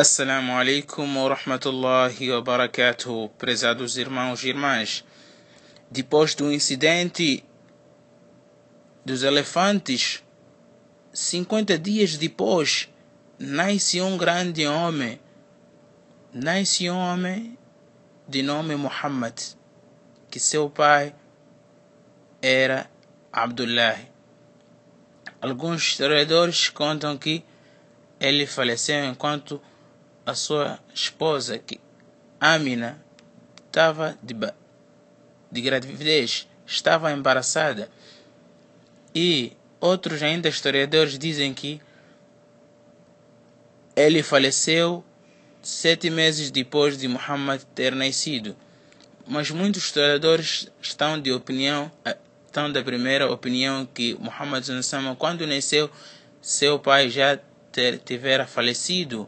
Assalamu alaikum wa rahmatullahi wa barakatuh, prezados irmãos e irmãs. Depois do incidente dos elefantes, 50 dias depois, nasce um grande homem. Nasce um homem de nome Muhammad, que seu pai era Abdullah. Alguns historiadores contam que ele faleceu enquanto a sua esposa, que Amina, estava de, de gravidez, estava embaraçada. E outros ainda historiadores dizem que ele faleceu sete meses depois de Muhammad ter nascido. Mas muitos historiadores estão de opinião, estão da primeira opinião que Muhammad quando nasceu, seu pai já ter, tivera falecido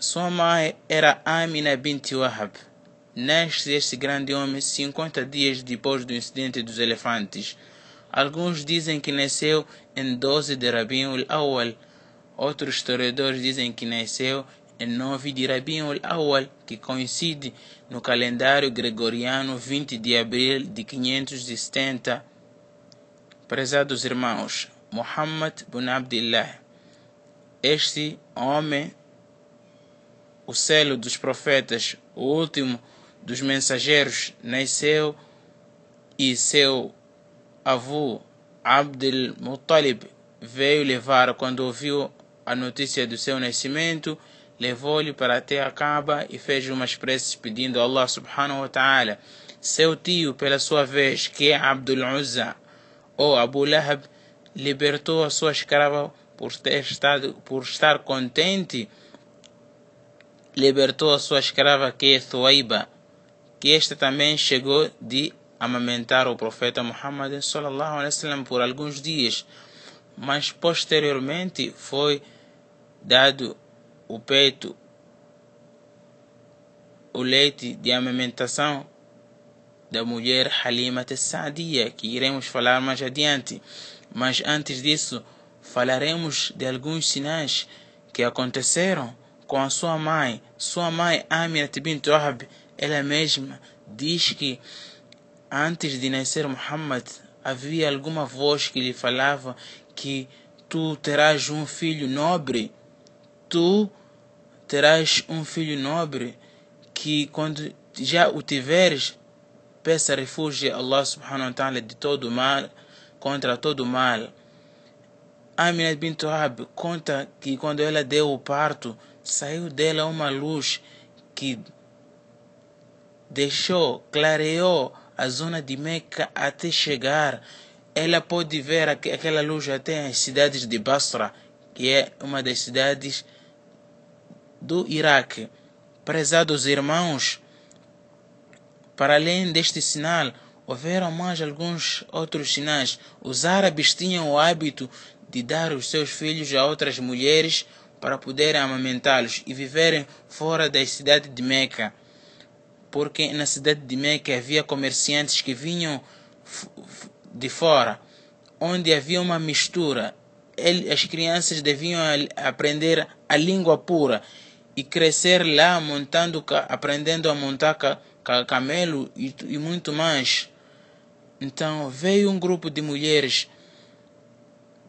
sua mãe era Amina bint Wahab. Nasce este grande homem 50 dias depois do incidente dos elefantes. Alguns dizem que nasceu em 12 de Rabiul Awal. Outros historiadores dizem que nasceu em 9 de Rabiul Awal, que coincide no calendário gregoriano 20 de abril de 570. Prezados irmãos, Muhammad bin Abdullah, este homem o selo dos profetas, o último dos mensageiros, nasceu e seu avô Abdel Muttalib veio levar quando ouviu a notícia do seu nascimento, levou-lhe para até a Kaaba e fez umas preces pedindo a Allah subhanahu wa ta'ala. Seu tio, pela sua vez, que é Abdul Uzza, ou Abu Lahab, libertou a sua escrava por, ter estado, por estar contente libertou a sua escrava que é Thuaiba, que esta também chegou de amamentar o profeta Muhammad sallallahu alaihi wasallam por alguns dias, mas posteriormente foi dado o peito, o leite de amamentação da mulher Halima Saadia, que iremos falar mais adiante. Mas antes disso, falaremos de alguns sinais que aconteceram com a sua mãe. Sua mãe, Amina bint Wahab, ela mesma diz que antes de nascer Muhammad havia alguma voz que lhe falava que tu terás um filho nobre, tu terás um filho nobre que quando já o tiveres, peça refúgio a Allah subhanahu wa ta'ala de todo mal, contra todo mal. Amina bint Wahab conta que quando ela deu o parto, saiu dela uma luz que deixou, clareou a zona de Meca até chegar. Ela pôde ver aquela luz até as cidades de Basra, que é uma das cidades do Iraque. Prezados irmãos, para além deste sinal, houveram mais alguns outros sinais. Os árabes tinham o hábito de dar os seus filhos a outras mulheres para poderem amamentá-los e viverem fora da cidade de Meca, porque na cidade de Meca havia comerciantes que vinham de fora, onde havia uma mistura. as crianças deviam aprender a língua pura e crescer lá montando, aprendendo a montar camelo e, e muito mais. Então veio um grupo de mulheres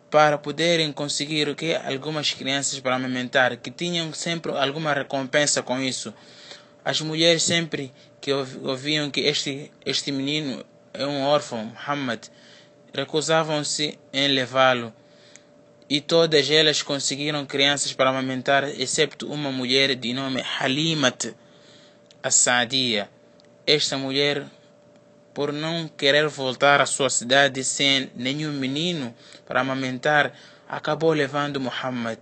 para poderem conseguir o que algumas crianças para amamentar, que tinham sempre alguma recompensa com isso. As mulheres sempre que ouviam que este, este menino é um órfão, Muhammad, recusavam-se em levá-lo. E todas elas conseguiram crianças para amamentar, exceto uma mulher de nome Halimat As-Saadia. Esta mulher por não querer voltar à sua cidade sem nenhum menino para amamentar, acabou levando Muhammad.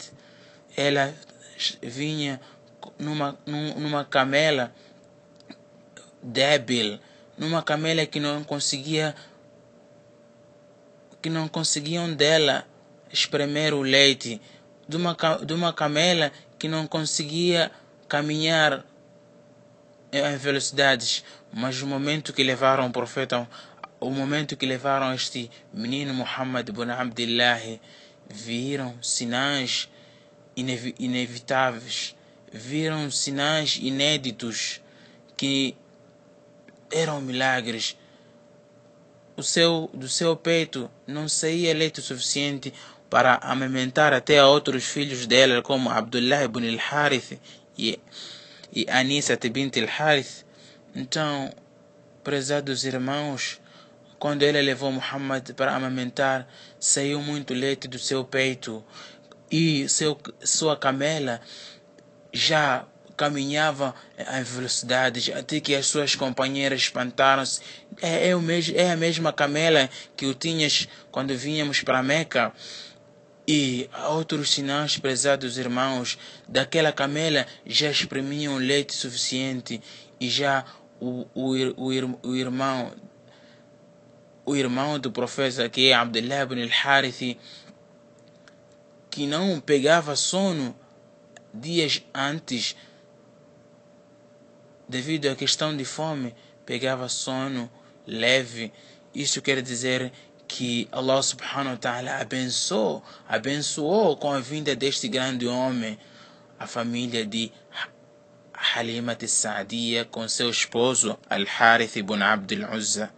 Ela vinha numa, numa camela débil, numa camela que não conseguia que não conseguiam dela espremer o leite, de uma, de uma camela que não conseguia caminhar em velocidades, mas o momento que levaram o profeta, o momento que levaram este menino Muhammad ibn Abdullah, viram sinais inevitáveis, viram sinais inéditos que eram milagres. O seu, do seu peito não saía leite suficiente para amamentar até a outros filhos dela, como Abdullah ibn al-Harith e, e Anissa bint al-Harith. Então, prezados irmãos, quando ela levou Muhammad para amamentar, saiu muito leite do seu peito e seu, sua camela já caminhava em velocidades até que as suas companheiras espantaram-se. É, é, é a mesma camela que o tinhas quando vínhamos para Meca. E outros sinais, prezados irmãos, daquela camela já exprimiam leite suficiente e já o, o, o, o irmão o irmão do profeta que é Abdullah ibn al-Harith que não pegava sono dias antes devido à questão de fome pegava sono leve. Isso quer dizer que Allah subhanahu wa ta'ala abençoou, abençoou com a vinda deste grande homem a família de Halimat Sa'diya com seu esposo Al-Harith ibn Abd al-Uzza.